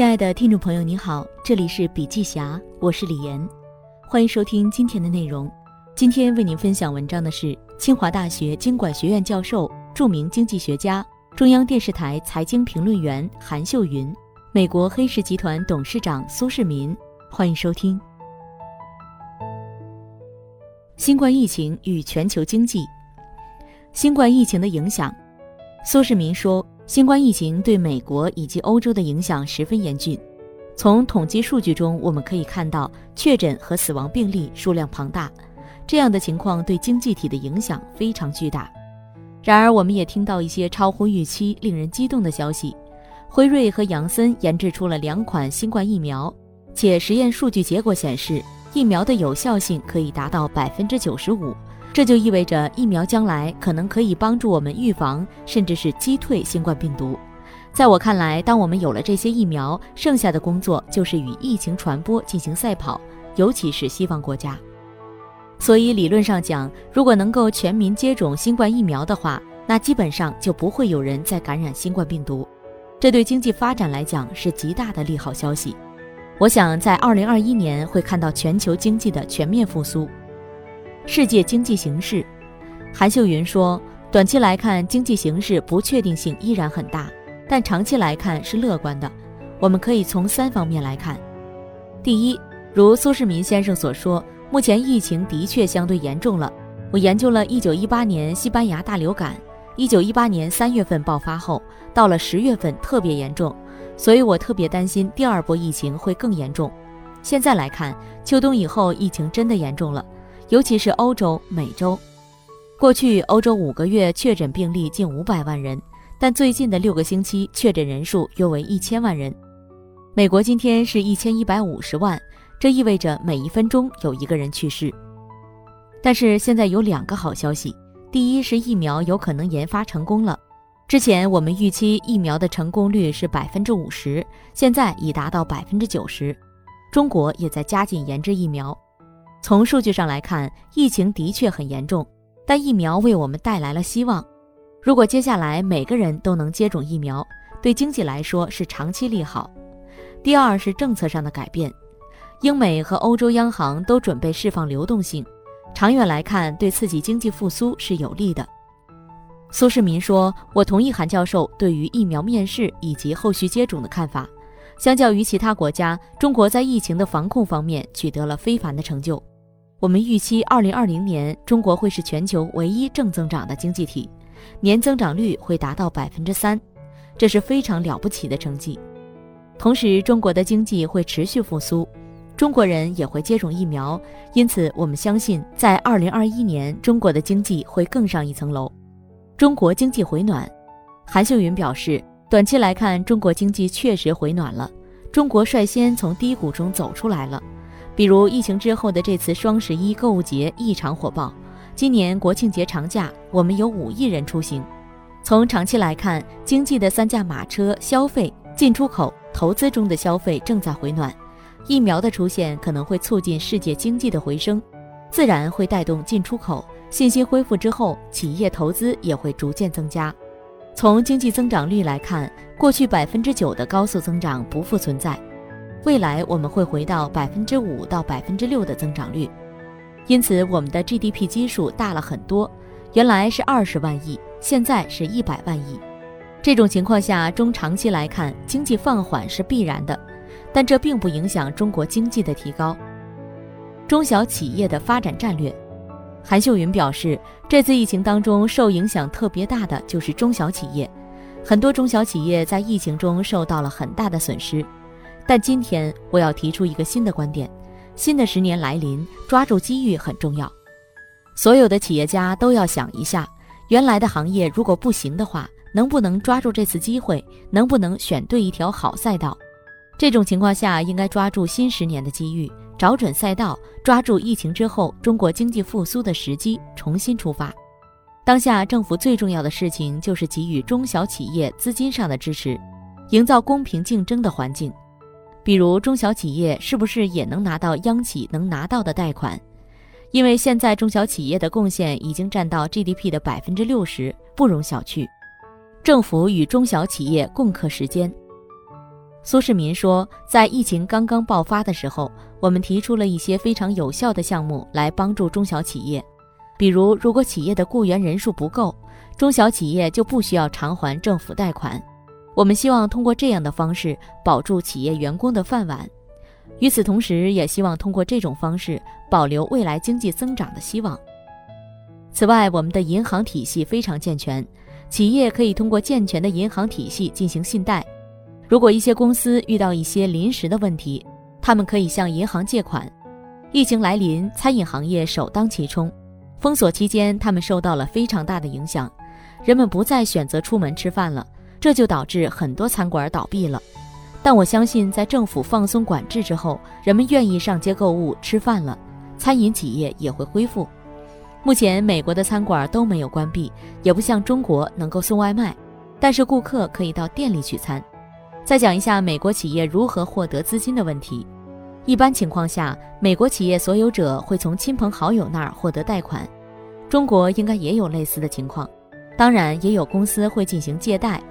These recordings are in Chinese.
亲爱的听众朋友，你好，这里是笔记侠，我是李岩，欢迎收听今天的内容。今天为您分享文章的是清华大学经管学院教授、著名经济学家、中央电视台财经评论员韩秀云，美国黑石集团董事长苏世民。欢迎收听。新冠疫情与全球经济，新冠疫情的影响，苏世民说。新冠疫情对美国以及欧洲的影响十分严峻。从统计数据中，我们可以看到确诊和死亡病例数量庞大，这样的情况对经济体的影响非常巨大。然而，我们也听到一些超乎预期、令人激动的消息：辉瑞和杨森研制出了两款新冠疫苗，且实验数据结果显示，疫苗的有效性可以达到百分之九十五。这就意味着疫苗将来可能可以帮助我们预防，甚至是击退新冠病毒。在我看来，当我们有了这些疫苗，剩下的工作就是与疫情传播进行赛跑，尤其是西方国家。所以理论上讲，如果能够全民接种新冠疫苗的话，那基本上就不会有人再感染新冠病毒。这对经济发展来讲是极大的利好消息。我想在二零二一年会看到全球经济的全面复苏。世界经济形势，韩秀云说，短期来看，经济形势不确定性依然很大，但长期来看是乐观的。我们可以从三方面来看：第一，如苏世民先生所说，目前疫情的确相对严重了。我研究了1918年西班牙大流感，1918年3月份爆发后，到了10月份特别严重，所以我特别担心第二波疫情会更严重。现在来看，秋冬以后疫情真的严重了。尤其是欧洲、美洲，过去欧洲五个月确诊病例近五百万人，但最近的六个星期确诊人数约为一千万人。美国今天是一千一百五十万，这意味着每一分钟有一个人去世。但是现在有两个好消息：第一是疫苗有可能研发成功了，之前我们预期疫苗的成功率是百分之五十，现在已达到百分之九十。中国也在加紧研制疫苗。从数据上来看，疫情的确很严重，但疫苗为我们带来了希望。如果接下来每个人都能接种疫苗，对经济来说是长期利好。第二是政策上的改变，英美和欧洲央行都准备释放流动性，长远来看对刺激经济复苏是有利的。苏世民说：“我同意韩教授对于疫苗面世以及后续接种的看法。相较于其他国家，中国在疫情的防控方面取得了非凡的成就。”我们预期，二零二零年中国会是全球唯一正增长的经济体，年增长率会达到百分之三，这是非常了不起的成绩。同时，中国的经济会持续复苏，中国人也会接种疫苗，因此我们相信，在二零二一年，中国的经济会更上一层楼。中国经济回暖，韩秀云表示，短期来看，中国经济确实回暖了，中国率先从低谷中走出来了。比如疫情之后的这次双十一购物节异常火爆，今年国庆节长假我们有五亿人出行。从长期来看，经济的三驾马车消费、进出口、投资中的消费正在回暖，疫苗的出现可能会促进世界经济的回升，自然会带动进出口。信心恢复之后，企业投资也会逐渐增加。从经济增长率来看，过去百分之九的高速增长不复存在。未来我们会回到百分之五到百分之六的增长率，因此我们的 GDP 基数大了很多，原来是二十万亿，现在是一百万亿。这种情况下，中长期来看，经济放缓是必然的，但这并不影响中国经济的提高。中小企业的发展战略，韩秀云表示，这次疫情当中受影响特别大的就是中小企业，很多中小企业在疫情中受到了很大的损失。但今天我要提出一个新的观点：新的十年来临，抓住机遇很重要。所有的企业家都要想一下，原来的行业如果不行的话，能不能抓住这次机会？能不能选对一条好赛道？这种情况下，应该抓住新十年的机遇，找准赛道，抓住疫情之后中国经济复苏的时机，重新出发。当下政府最重要的事情就是给予中小企业资金上的支持，营造公平竞争的环境。比如中小企业是不是也能拿到央企能拿到的贷款？因为现在中小企业的贡献已经占到 GDP 的百分之六十，不容小觑。政府与中小企业共克时艰。苏世民说，在疫情刚刚爆发的时候，我们提出了一些非常有效的项目来帮助中小企业，比如，如果企业的雇员人数不够，中小企业就不需要偿还政府贷款。我们希望通过这样的方式保住企业员工的饭碗，与此同时，也希望通过这种方式保留未来经济增长的希望。此外，我们的银行体系非常健全，企业可以通过健全的银行体系进行信贷。如果一些公司遇到一些临时的问题，他们可以向银行借款。疫情来临，餐饮行业首当其冲。封锁期间，他们受到了非常大的影响，人们不再选择出门吃饭了，这就导致很多餐馆倒闭了。但我相信，在政府放松管制之后，人们愿意上街购物吃饭了，餐饮企业也会恢复。目前，美国的餐馆都没有关闭，也不像中国能够送外卖，但是顾客可以到店里取餐。再讲一下美国企业如何获得资金的问题。一般情况下，美国企业所有者会从亲朋好友那儿获得贷款。中国应该也有类似的情况，当然也有公司会进行借贷。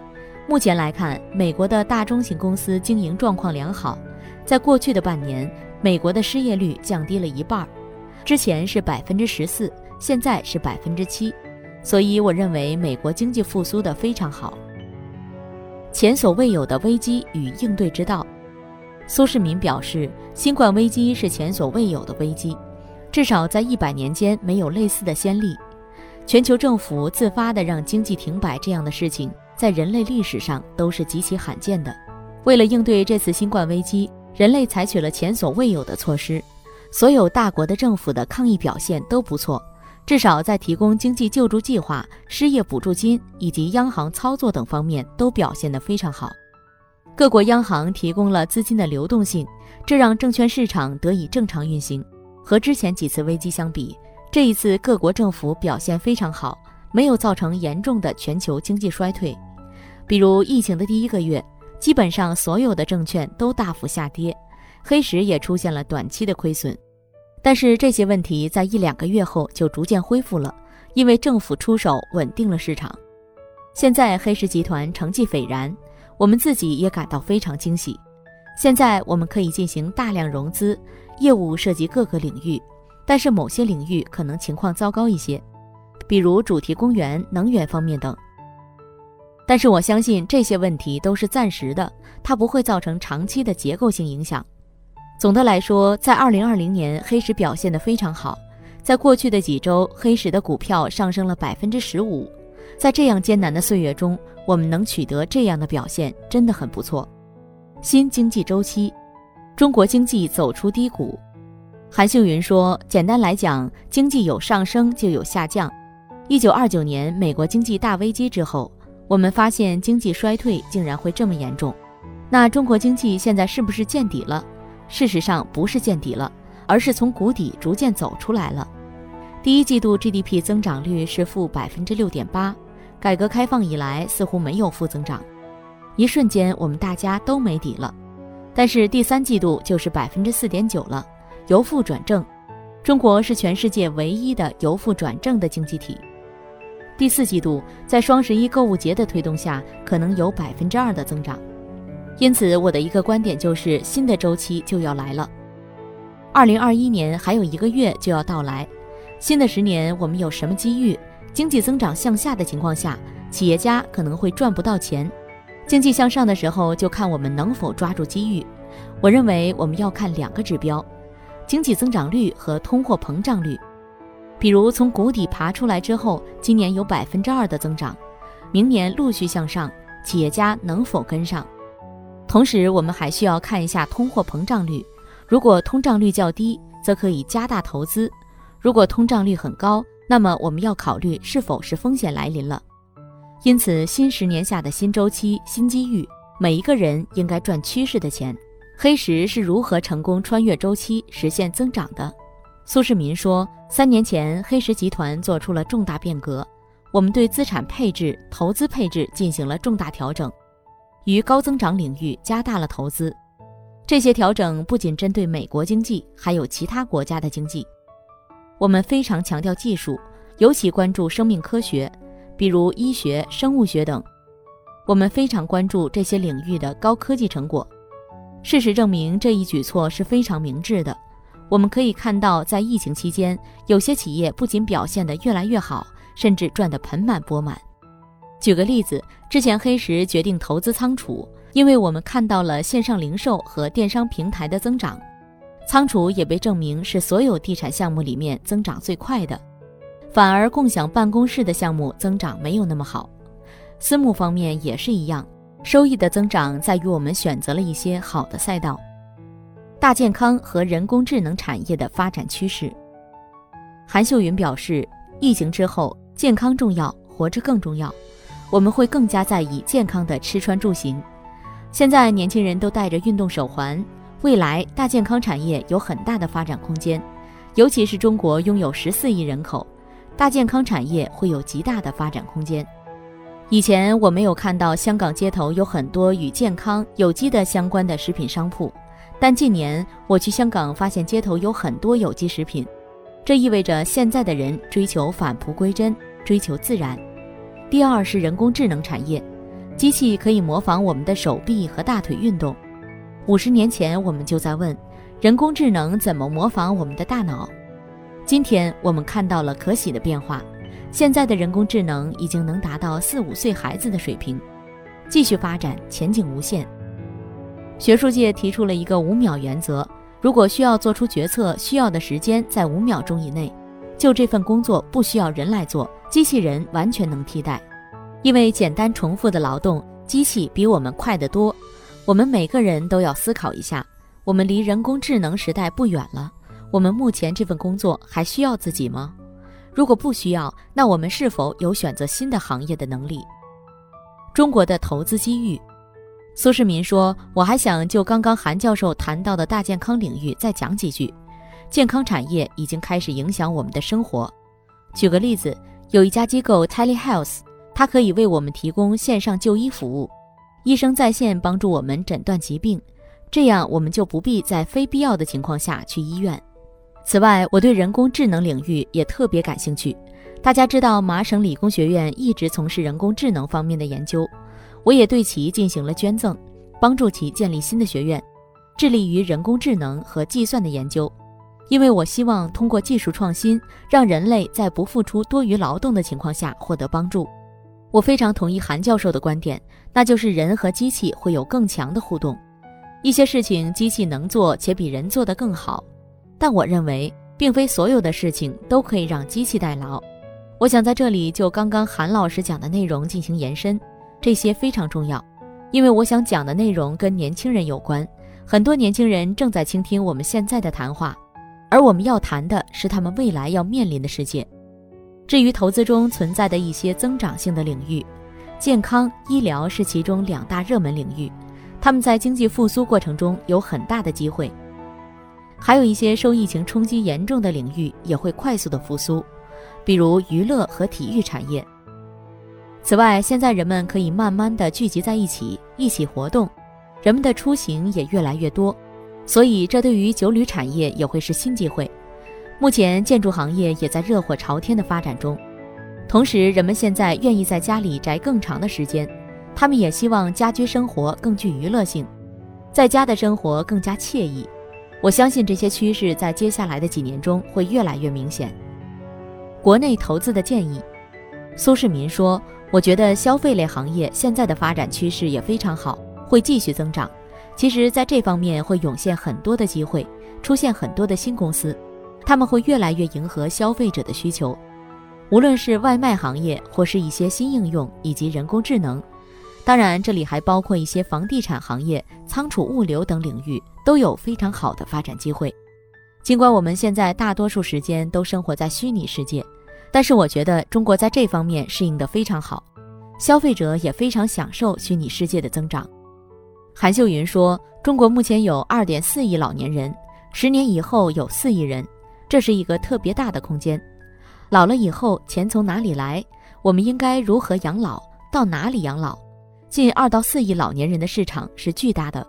目前来看，美国的大中型公司经营状况良好。在过去的半年，美国的失业率降低了一半，之前是百分之十四，现在是百分之七。所以我认为美国经济复苏的非常好。前所未有的危机与应对之道，苏世民表示，新冠危机是前所未有的危机，至少在一百年间没有类似的先例。全球政府自发地让经济停摆这样的事情，在人类历史上都是极其罕见的。为了应对这次新冠危机，人类采取了前所未有的措施，所有大国的政府的抗疫表现都不错。至少在提供经济救助计划、失业补助金以及央行操作等方面都表现得非常好。各国央行提供了资金的流动性，这让证券市场得以正常运行。和之前几次危机相比，这一次各国政府表现非常好，没有造成严重的全球经济衰退。比如疫情的第一个月，基本上所有的证券都大幅下跌，黑石也出现了短期的亏损。但是这些问题在一两个月后就逐渐恢复了，因为政府出手稳定了市场。现在黑石集团成绩斐然，我们自己也感到非常惊喜。现在我们可以进行大量融资，业务涉及各个领域，但是某些领域可能情况糟糕一些，比如主题公园、能源方面等。但是我相信这些问题都是暂时的，它不会造成长期的结构性影响。总的来说，在二零二零年，黑石表现得非常好。在过去的几周，黑石的股票上升了百分之十五。在这样艰难的岁月中，我们能取得这样的表现，真的很不错。新经济周期，中国经济走出低谷。韩秀云说：“简单来讲，经济有上升就有下降。一九二九年美国经济大危机之后，我们发现经济衰退竟然会这么严重。那中国经济现在是不是见底了？”事实上不是见底了，而是从谷底逐渐走出来了。第一季度 GDP 增长率是负百分之六点八，改革开放以来似乎没有负增长，一瞬间我们大家都没底了。但是第三季度就是百分之四点九了，由负转正，中国是全世界唯一的由负转正的经济体。第四季度在双十一购物节的推动下，可能有百分之二的增长。因此，我的一个观点就是，新的周期就要来了。二零二一年还有一个月就要到来，新的十年我们有什么机遇？经济增长向下的情况下，企业家可能会赚不到钱；经济向上的时候，就看我们能否抓住机遇。我认为我们要看两个指标：经济增长率和通货膨胀率。比如从谷底爬出来之后，今年有百分之二的增长，明年陆续向上，企业家能否跟上？同时，我们还需要看一下通货膨胀率。如果通胀率较低，则可以加大投资；如果通胀率很高，那么我们要考虑是否是风险来临了。因此，新十年下的新周期、新机遇，每一个人应该赚趋势的钱。黑石是如何成功穿越周期、实现增长的？苏世民说，三年前，黑石集团做出了重大变革，我们对资产配置、投资配置进行了重大调整。于高增长领域加大了投资，这些调整不仅针对美国经济，还有其他国家的经济。我们非常强调技术，尤其关注生命科学，比如医学、生物学等。我们非常关注这些领域的高科技成果，事实证明，这一举措是非常明智的。我们可以看到，在疫情期间，有些企业不仅表现得越来越好，甚至赚得盆满钵满。举个例子，之前黑石决定投资仓储，因为我们看到了线上零售和电商平台的增长。仓储也被证明是所有地产项目里面增长最快的，反而共享办公室的项目增长没有那么好。私募方面也是一样，收益的增长在于我们选择了一些好的赛道。大健康和人工智能产业的发展趋势。韩秀云表示，疫情之后，健康重要，活着更重要，我们会更加在意健康的吃穿住行。现在年轻人都戴着运动手环，未来大健康产业有很大的发展空间，尤其是中国拥有十四亿人口，大健康产业会有极大的发展空间。以前我没有看到香港街头有很多与健康、有机的相关的食品商铺。但近年我去香港，发现街头有很多有机食品，这意味着现在的人追求返璞归真，追求自然。第二是人工智能产业，机器可以模仿我们的手臂和大腿运动。五十年前我们就在问，人工智能怎么模仿我们的大脑？今天我们看到了可喜的变化，现在的人工智能已经能达到四五岁孩子的水平，继续发展前景无限。学术界提出了一个五秒原则：如果需要做出决策，需要的时间在五秒钟以内，就这份工作不需要人来做，机器人完全能替代。因为简单重复的劳动，机器比我们快得多。我们每个人都要思考一下：我们离人工智能时代不远了。我们目前这份工作还需要自己吗？如果不需要，那我们是否有选择新的行业的能力？中国的投资机遇。苏世民说：“我还想就刚刚韩教授谈到的大健康领域再讲几句。健康产业已经开始影响我们的生活。举个例子，有一家机构 Telehealth，它可以为我们提供线上就医服务，医生在线帮助我们诊断疾病，这样我们就不必在非必要的情况下去医院。此外，我对人工智能领域也特别感兴趣。大家知道，麻省理工学院一直从事人工智能方面的研究。”我也对其进行了捐赠，帮助其建立新的学院，致力于人工智能和计算的研究。因为我希望通过技术创新，让人类在不付出多余劳动的情况下获得帮助。我非常同意韩教授的观点，那就是人和机器会有更强的互动。一些事情机器能做且比人做得更好，但我认为，并非所有的事情都可以让机器代劳。我想在这里就刚刚韩老师讲的内容进行延伸。这些非常重要，因为我想讲的内容跟年轻人有关。很多年轻人正在倾听我们现在的谈话，而我们要谈的是他们未来要面临的世界。至于投资中存在的一些增长性的领域，健康医疗是其中两大热门领域，他们在经济复苏过程中有很大的机会。还有一些受疫情冲击严重的领域也会快速的复苏，比如娱乐和体育产业。此外，现在人们可以慢慢的聚集在一起，一起活动，人们的出行也越来越多，所以这对于酒旅产业也会是新机会。目前，建筑行业也在热火朝天的发展中，同时，人们现在愿意在家里宅更长的时间，他们也希望家居生活更具娱乐性，在家的生活更加惬意。我相信这些趋势在接下来的几年中会越来越明显。国内投资的建议，苏世民说。我觉得消费类行业现在的发展趋势也非常好，会继续增长。其实，在这方面会涌现很多的机会，出现很多的新公司，他们会越来越迎合消费者的需求。无论是外卖行业，或是一些新应用，以及人工智能，当然这里还包括一些房地产行业、仓储物流等领域，都有非常好的发展机会。尽管我们现在大多数时间都生活在虚拟世界。但是我觉得中国在这方面适应得非常好，消费者也非常享受虚拟世界的增长。韩秀云说：“中国目前有二点四亿老年人，十年以后有四亿人，这是一个特别大的空间。老了以后钱从哪里来？我们应该如何养老？到哪里养老？近二到四亿老年人的市场是巨大的。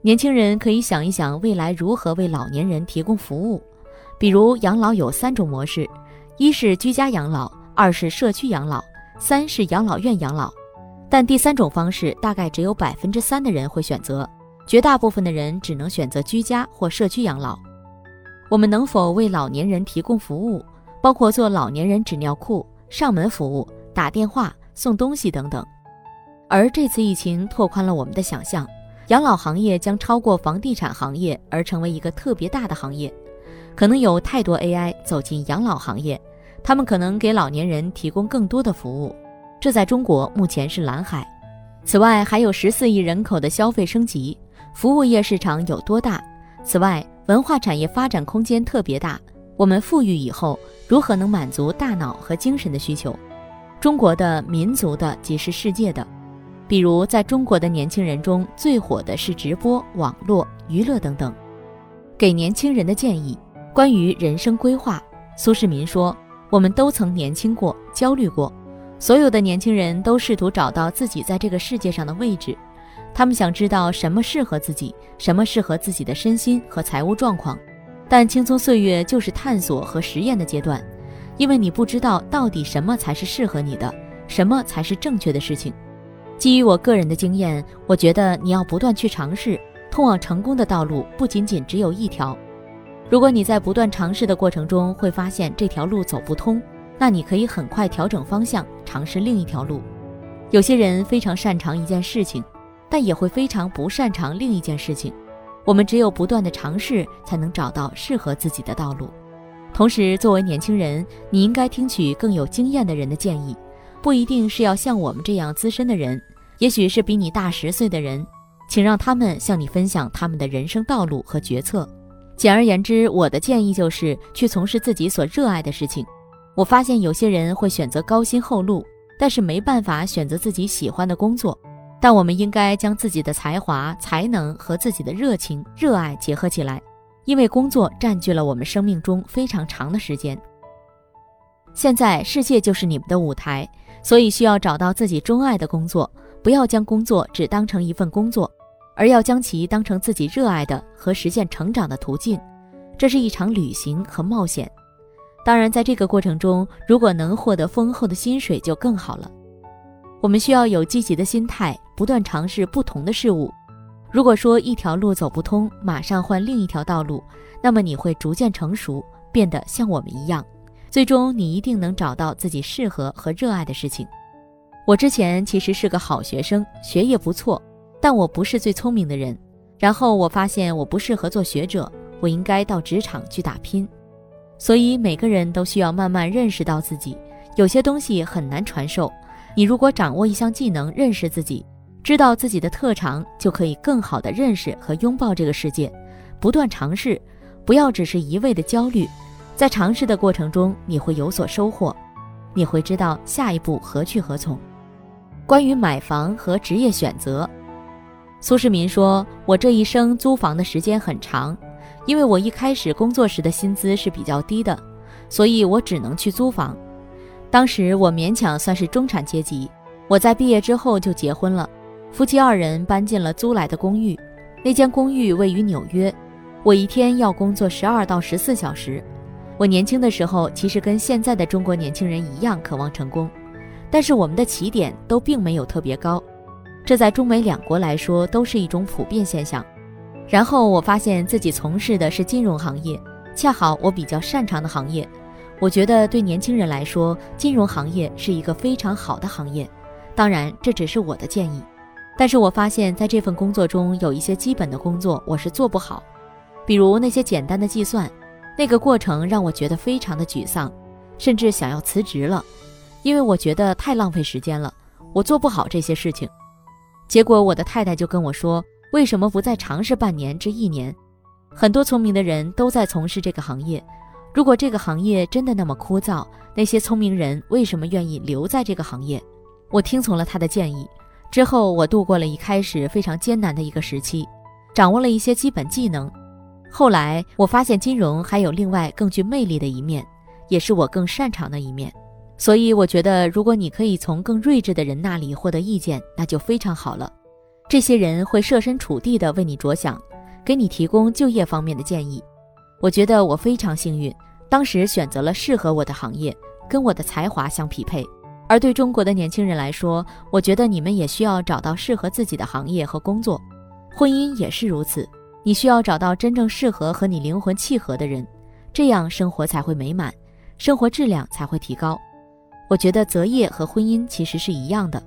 年轻人可以想一想未来如何为老年人提供服务，比如养老有三种模式。”一是居家养老，二是社区养老，三是养老院养老，但第三种方式大概只有百分之三的人会选择，绝大部分的人只能选择居家或社区养老。我们能否为老年人提供服务，包括做老年人纸尿裤、上门服务、打电话、送东西等等？而这次疫情拓宽了我们的想象，养老行业将超过房地产行业而成为一个特别大的行业。可能有太多 AI 走进养老行业，他们可能给老年人提供更多的服务。这在中国目前是蓝海。此外，还有十四亿人口的消费升级，服务业市场有多大？此外，文化产业发展空间特别大。我们富裕以后，如何能满足大脑和精神的需求？中国的、民族的，即是世界的。比如，在中国的年轻人中最火的是直播、网络娱乐等等。给年轻人的建议：关于人生规划，苏世民说：“我们都曾年轻过，焦虑过。所有的年轻人都试图找到自己在这个世界上的位置。”他们想知道什么适合自己，什么适合自己的身心和财务状况。但青葱岁月就是探索和实验的阶段，因为你不知道到底什么才是适合你的，什么才是正确的事情。基于我个人的经验，我觉得你要不断去尝试。通往成功的道路不仅仅只有一条。如果你在不断尝试的过程中会发现这条路走不通，那你可以很快调整方向，尝试另一条路。有些人非常擅长一件事情。但也会非常不擅长另一件事情。我们只有不断的尝试，才能找到适合自己的道路。同时，作为年轻人，你应该听取更有经验的人的建议，不一定是要像我们这样资深的人，也许是比你大十岁的人，请让他们向你分享他们的人生道路和决策。简而言之，我的建议就是去从事自己所热爱的事情。我发现有些人会选择高薪厚禄，但是没办法选择自己喜欢的工作。但我们应该将自己的才华、才能和自己的热情、热爱结合起来，因为工作占据了我们生命中非常长的时间。现在世界就是你们的舞台，所以需要找到自己钟爱的工作，不要将工作只当成一份工作，而要将其当成自己热爱的和实现成长的途径。这是一场旅行和冒险。当然，在这个过程中，如果能获得丰厚的薪水就更好了。我们需要有积极的心态。不断尝试不同的事物。如果说一条路走不通，马上换另一条道路，那么你会逐渐成熟，变得像我们一样。最终，你一定能找到自己适合和热爱的事情。我之前其实是个好学生，学业不错，但我不是最聪明的人。然后我发现我不适合做学者，我应该到职场去打拼。所以每个人都需要慢慢认识到自己，有些东西很难传授。你如果掌握一项技能，认识自己。知道自己的特长，就可以更好地认识和拥抱这个世界。不断尝试，不要只是一味的焦虑。在尝试的过程中，你会有所收获，你会知道下一步何去何从。关于买房和职业选择，苏世民说：“我这一生租房的时间很长，因为我一开始工作时的薪资是比较低的，所以我只能去租房。当时我勉强算是中产阶级，我在毕业之后就结婚了。”夫妻二人搬进了租来的公寓，那间公寓位于纽约。我一天要工作十二到十四小时。我年轻的时候其实跟现在的中国年轻人一样渴望成功，但是我们的起点都并没有特别高，这在中美两国来说都是一种普遍现象。然后我发现自己从事的是金融行业，恰好我比较擅长的行业。我觉得对年轻人来说，金融行业是一个非常好的行业。当然，这只是我的建议。但是我发现，在这份工作中有一些基本的工作我是做不好，比如那些简单的计算，那个过程让我觉得非常的沮丧，甚至想要辞职了，因为我觉得太浪费时间了，我做不好这些事情。结果我的太太就跟我说：“为什么不再尝试半年至一年？很多聪明的人都在从事这个行业，如果这个行业真的那么枯燥，那些聪明人为什么愿意留在这个行业？”我听从了他的建议。之后，我度过了一开始非常艰难的一个时期，掌握了一些基本技能。后来，我发现金融还有另外更具魅力的一面，也是我更擅长的一面。所以，我觉得如果你可以从更睿智的人那里获得意见，那就非常好了。这些人会设身处地地为你着想，给你提供就业方面的建议。我觉得我非常幸运，当时选择了适合我的行业，跟我的才华相匹配。而对中国的年轻人来说，我觉得你们也需要找到适合自己的行业和工作。婚姻也是如此，你需要找到真正适合和你灵魂契合的人，这样生活才会美满，生活质量才会提高。我觉得择业和婚姻其实是一样的。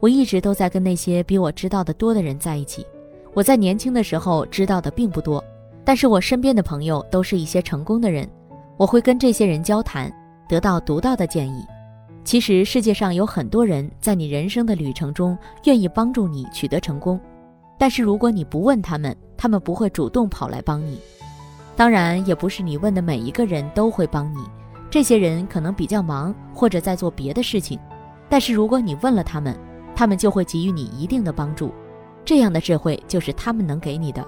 我一直都在跟那些比我知道的多的人在一起。我在年轻的时候知道的并不多，但是我身边的朋友都是一些成功的人，我会跟这些人交谈，得到独到的建议。其实世界上有很多人在你人生的旅程中愿意帮助你取得成功。但是如果你不问他们，他们不会主动跑来帮你。当然，也不是你问的每一个人都会帮你，这些人可能比较忙或者在做别的事情。但是如果你问了他们，他们就会给予你一定的帮助。这样的智慧就是他们能给你的。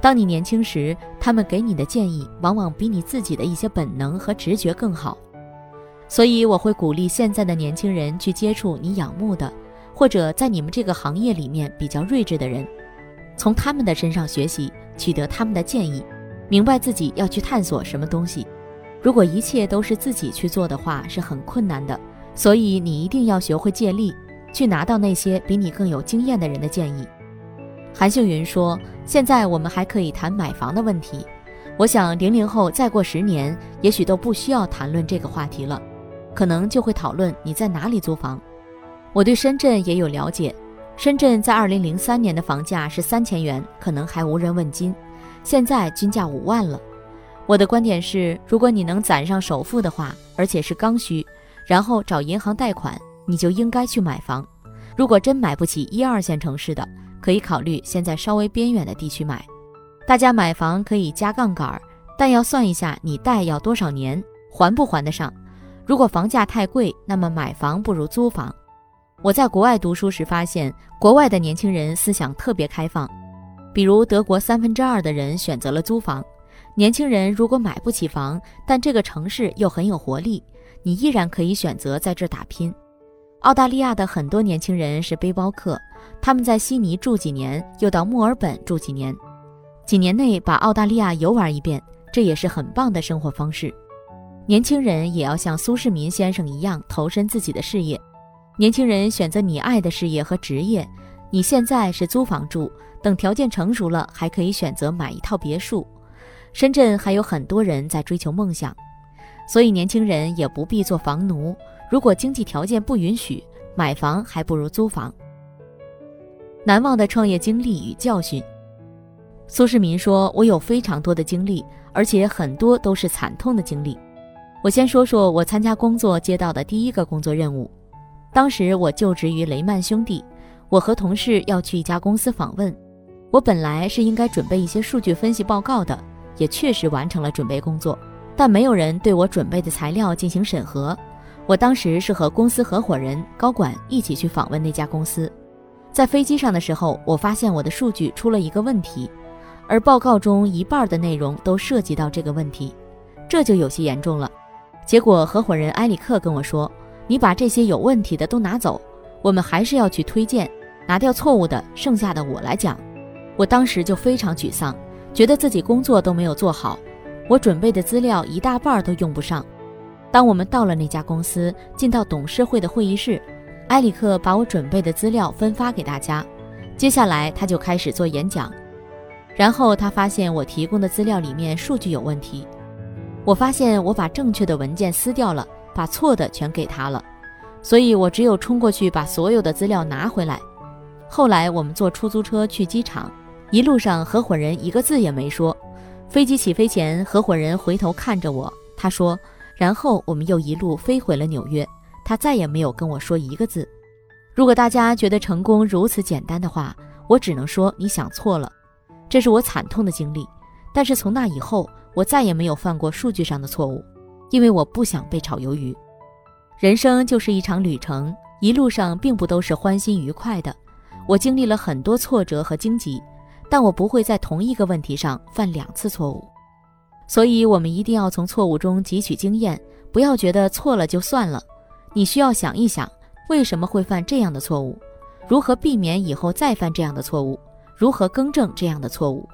当你年轻时，他们给你的建议往往比你自己的一些本能和直觉更好。所以我会鼓励现在的年轻人去接触你仰慕的，或者在你们这个行业里面比较睿智的人。从他们的身上学习，取得他们的建议，明白自己要去探索什么东西。如果一切都是自己去做的话，是很困难的。所以你一定要学会借力，去拿到那些比你更有经验的人的建议。韩秀云说：“现在我们还可以谈买房的问题。我想零零后再过十年，也许都不需要谈论这个话题了，可能就会讨论你在哪里租房。我对深圳也有了解。”深圳在二零零三年的房价是三千元，可能还无人问津。现在均价五万了。我的观点是，如果你能攒上首付的话，而且是刚需，然后找银行贷款，你就应该去买房。如果真买不起一二线城市的，可以考虑先在稍微边远的地区买。大家买房可以加杠杆，但要算一下你贷要多少年，还不还得上。如果房价太贵，那么买房不如租房。我在国外读书时发现，国外的年轻人思想特别开放。比如德国三分之二的人选择了租房。年轻人如果买不起房，但这个城市又很有活力，你依然可以选择在这儿打拼。澳大利亚的很多年轻人是背包客，他们在悉尼住几年，又到墨尔本住几年，几年内把澳大利亚游玩一遍，这也是很棒的生活方式。年轻人也要像苏世民先生一样投身自己的事业。年轻人选择你爱的事业和职业，你现在是租房住，等条件成熟了，还可以选择买一套别墅。深圳还有很多人在追求梦想，所以年轻人也不必做房奴。如果经济条件不允许，买房还不如租房。难忘的创业经历与教训，苏世民说：“我有非常多的经历，而且很多都是惨痛的经历。我先说说我参加工作接到的第一个工作任务。”当时我就职于雷曼兄弟，我和同事要去一家公司访问。我本来是应该准备一些数据分析报告的，也确实完成了准备工作，但没有人对我准备的材料进行审核。我当时是和公司合伙人、高管一起去访问那家公司。在飞机上的时候，我发现我的数据出了一个问题，而报告中一半的内容都涉及到这个问题，这就有些严重了。结果合伙人埃里克跟我说。你把这些有问题的都拿走，我们还是要去推荐，拿掉错误的，剩下的我来讲。我当时就非常沮丧，觉得自己工作都没有做好，我准备的资料一大半都用不上。当我们到了那家公司，进到董事会的会议室，埃里克把我准备的资料分发给大家，接下来他就开始做演讲。然后他发现我提供的资料里面数据有问题，我发现我把正确的文件撕掉了。把错的全给他了，所以我只有冲过去把所有的资料拿回来。后来我们坐出租车去机场，一路上合伙人一个字也没说。飞机起飞前，合伙人回头看着我，他说：“然后我们又一路飞回了纽约。”他再也没有跟我说一个字。如果大家觉得成功如此简单的话，我只能说你想错了。这是我惨痛的经历，但是从那以后，我再也没有犯过数据上的错误。因为我不想被炒鱿鱼，人生就是一场旅程，一路上并不都是欢欣愉快的。我经历了很多挫折和荆棘，但我不会在同一个问题上犯两次错误。所以，我们一定要从错误中汲取经验，不要觉得错了就算了。你需要想一想，为什么会犯这样的错误，如何避免以后再犯这样的错误，如何更正这样的错误。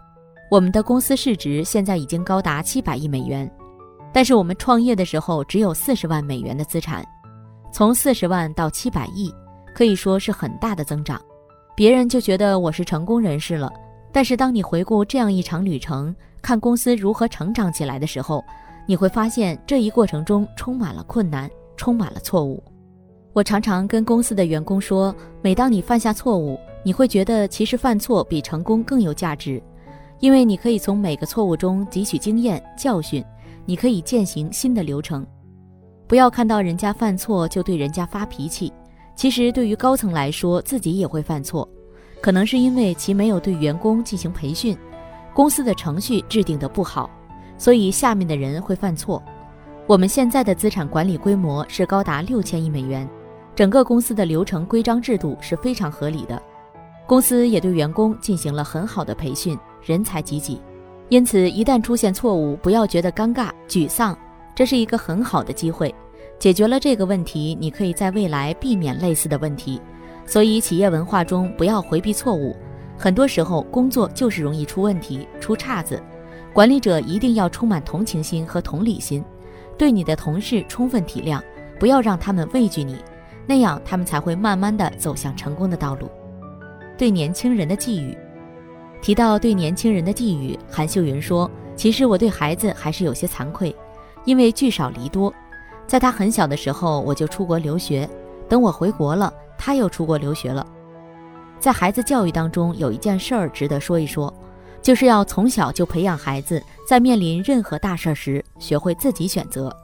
我们的公司市值现在已经高达七百亿美元。但是我们创业的时候只有四十万美元的资产，从四十万到七百亿，可以说是很大的增长。别人就觉得我是成功人士了，但是当你回顾这样一场旅程，看公司如何成长起来的时候，你会发现这一过程中充满了困难，充满了错误。我常常跟公司的员工说，每当你犯下错误，你会觉得其实犯错比成功更有价值，因为你可以从每个错误中汲取经验教训，你可以践行新的流程。不要看到人家犯错就对人家发脾气。其实对于高层来说，自己也会犯错，可能是因为其没有对员工进行培训，公司的程序制定的不好，所以下面的人会犯错。我们现在的资产管理规模是高达六千亿美元。整个公司的流程规章制度是非常合理的，公司也对员工进行了很好的培训，人才济济。因此，一旦出现错误，不要觉得尴尬、沮丧，这是一个很好的机会。解决了这个问题，你可以在未来避免类似的问题。所以，企业文化中不要回避错误。很多时候，工作就是容易出问题、出岔子。管理者一定要充满同情心和同理心，对你的同事充分体谅，不要让他们畏惧你。那样，他们才会慢慢的走向成功的道路。对年轻人的寄语，提到对年轻人的寄语，韩秀云说：“其实我对孩子还是有些惭愧，因为聚少离多。在他很小的时候，我就出国留学；等我回国了，他又出国留学了。在孩子教育当中，有一件事儿值得说一说，就是要从小就培养孩子，在面临任何大事时，学会自己选择。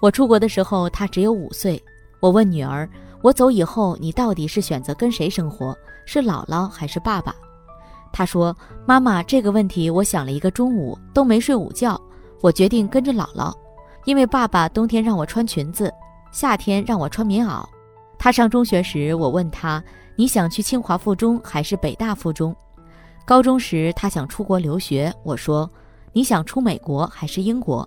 我出国的时候，他只有五岁。”我问女儿：“我走以后，你到底是选择跟谁生活？是姥姥还是爸爸？”她说：“妈妈，这个问题我想了一个中午，都没睡午觉。我决定跟着姥姥，因为爸爸冬天让我穿裙子，夏天让我穿棉袄。他上中学时，我问他：你想去清华附中还是北大附中？高中时，他想出国留学，我说：你想出美国还是英国？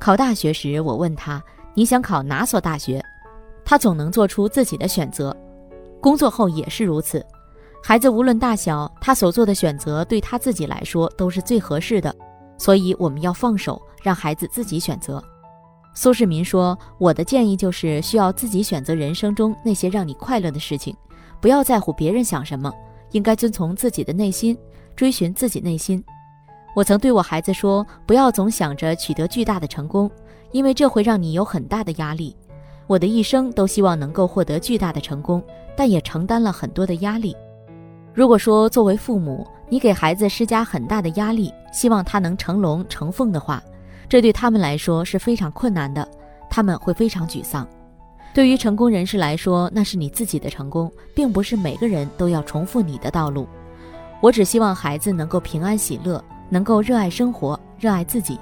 考大学时，我问他：你想考哪所大学？”他总能做出自己的选择，工作后也是如此。孩子无论大小，他所做的选择对他自己来说都是最合适的，所以我们要放手，让孩子自己选择。苏世民说：“我的建议就是需要自己选择人生中那些让你快乐的事情，不要在乎别人想什么，应该遵从自己的内心，追寻自己内心。”我曾对我孩子说：“不要总想着取得巨大的成功，因为这会让你有很大的压力。”我的一生都希望能够获得巨大的成功，但也承担了很多的压力。如果说作为父母，你给孩子施加很大的压力，希望他能成龙成凤的话，这对他们来说是非常困难的，他们会非常沮丧。对于成功人士来说，那是你自己的成功，并不是每个人都要重复你的道路。我只希望孩子能够平安喜乐，能够热爱生活，热爱自己。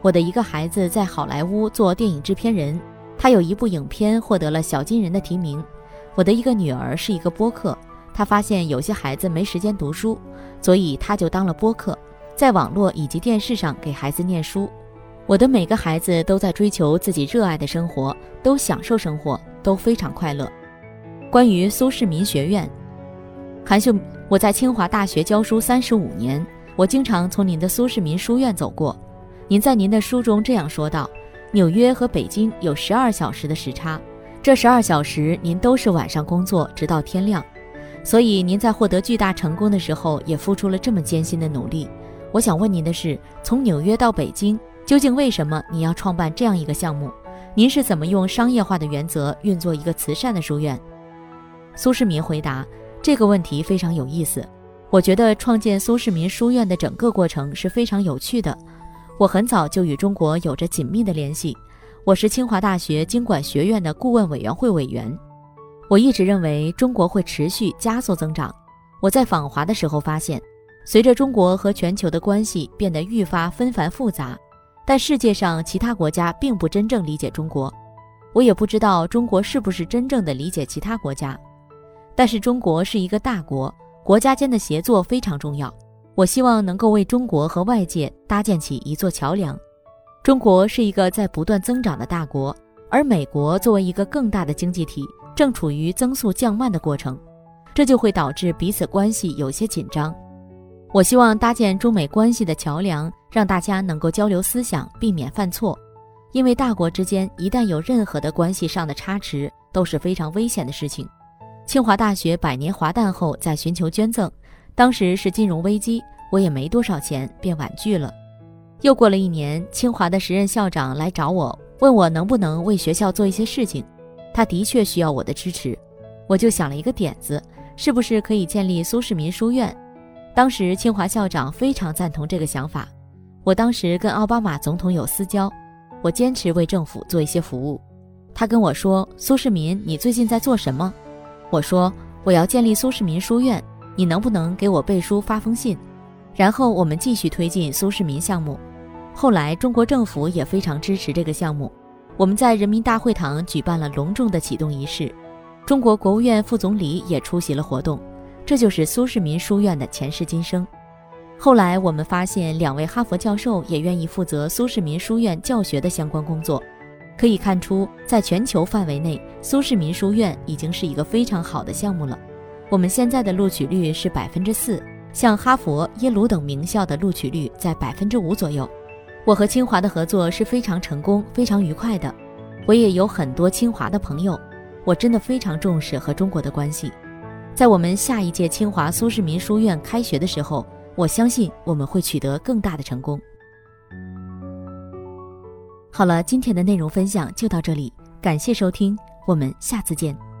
我的一个孩子在好莱坞做电影制片人。他有一部影片获得了小金人的提名。我的一个女儿是一个播客，她发现有些孩子没时间读书，所以她就当了播客，在网络以及电视上给孩子念书。我的每个孩子都在追求自己热爱的生活，都享受生活，都非常快乐。关于苏世民学院，韩秀，我在清华大学教书三十五年，我经常从您的苏世民书院走过。您在您的书中这样说道。纽约和北京有十二小时的时差，这十二小时您都是晚上工作，直到天亮。所以您在获得巨大成功的时候，也付出了这么艰辛的努力。我想问您的是，从纽约到北京，究竟为什么你要创办这样一个项目？您是怎么用商业化的原则运作一个慈善的书院？苏世民回答这个问题非常有意思。我觉得创建苏世民书院的整个过程是非常有趣的。我很早就与中国有着紧密的联系，我是清华大学经管学院的顾问委员会委员。我一直认为中国会持续加速增长。我在访华的时候发现，随着中国和全球的关系变得愈发纷繁复杂，但世界上其他国家并不真正理解中国。我也不知道中国是不是真正的理解其他国家。但是中国是一个大国，国家间的协作非常重要。我希望能够为中国和外界搭建起一座桥梁。中国是一个在不断增长的大国，而美国作为一个更大的经济体，正处于增速降慢的过程，这就会导致彼此关系有些紧张。我希望搭建中美关系的桥梁，让大家能够交流思想，避免犯错。因为大国之间一旦有任何的关系上的差池，都是非常危险的事情。清华大学百年华诞后，在寻求捐赠。当时是金融危机，我也没多少钱，便婉拒了。又过了一年，清华的时任校长来找我，问我能不能为学校做一些事情。他的确需要我的支持，我就想了一个点子，是不是可以建立苏世民书院？当时清华校长非常赞同这个想法。我当时跟奥巴马总统有私交，我坚持为政府做一些服务。他跟我说：“苏世民，你最近在做什么？”我说：“我要建立苏世民书院，你能不能给我背书发封信？”然后我们继续推进苏世民项目。后来，中国政府也非常支持这个项目。我们在人民大会堂举办了隆重的启动仪式，中国国务院副总理也出席了活动。这就是苏世民书院的前世今生。后来，我们发现两位哈佛教授也愿意负责苏世民书院教学的相关工作。可以看出，在全球范围内，苏世民书院已经是一个非常好的项目了。我们现在的录取率是百分之四，像哈佛、耶鲁等名校的录取率在百分之五左右。我和清华的合作是非常成功、非常愉快的。我也有很多清华的朋友，我真的非常重视和中国的关系。在我们下一届清华苏世民书院开学的时候，我相信我们会取得更大的成功。好了，今天的内容分享就到这里，感谢收听，我们下次见。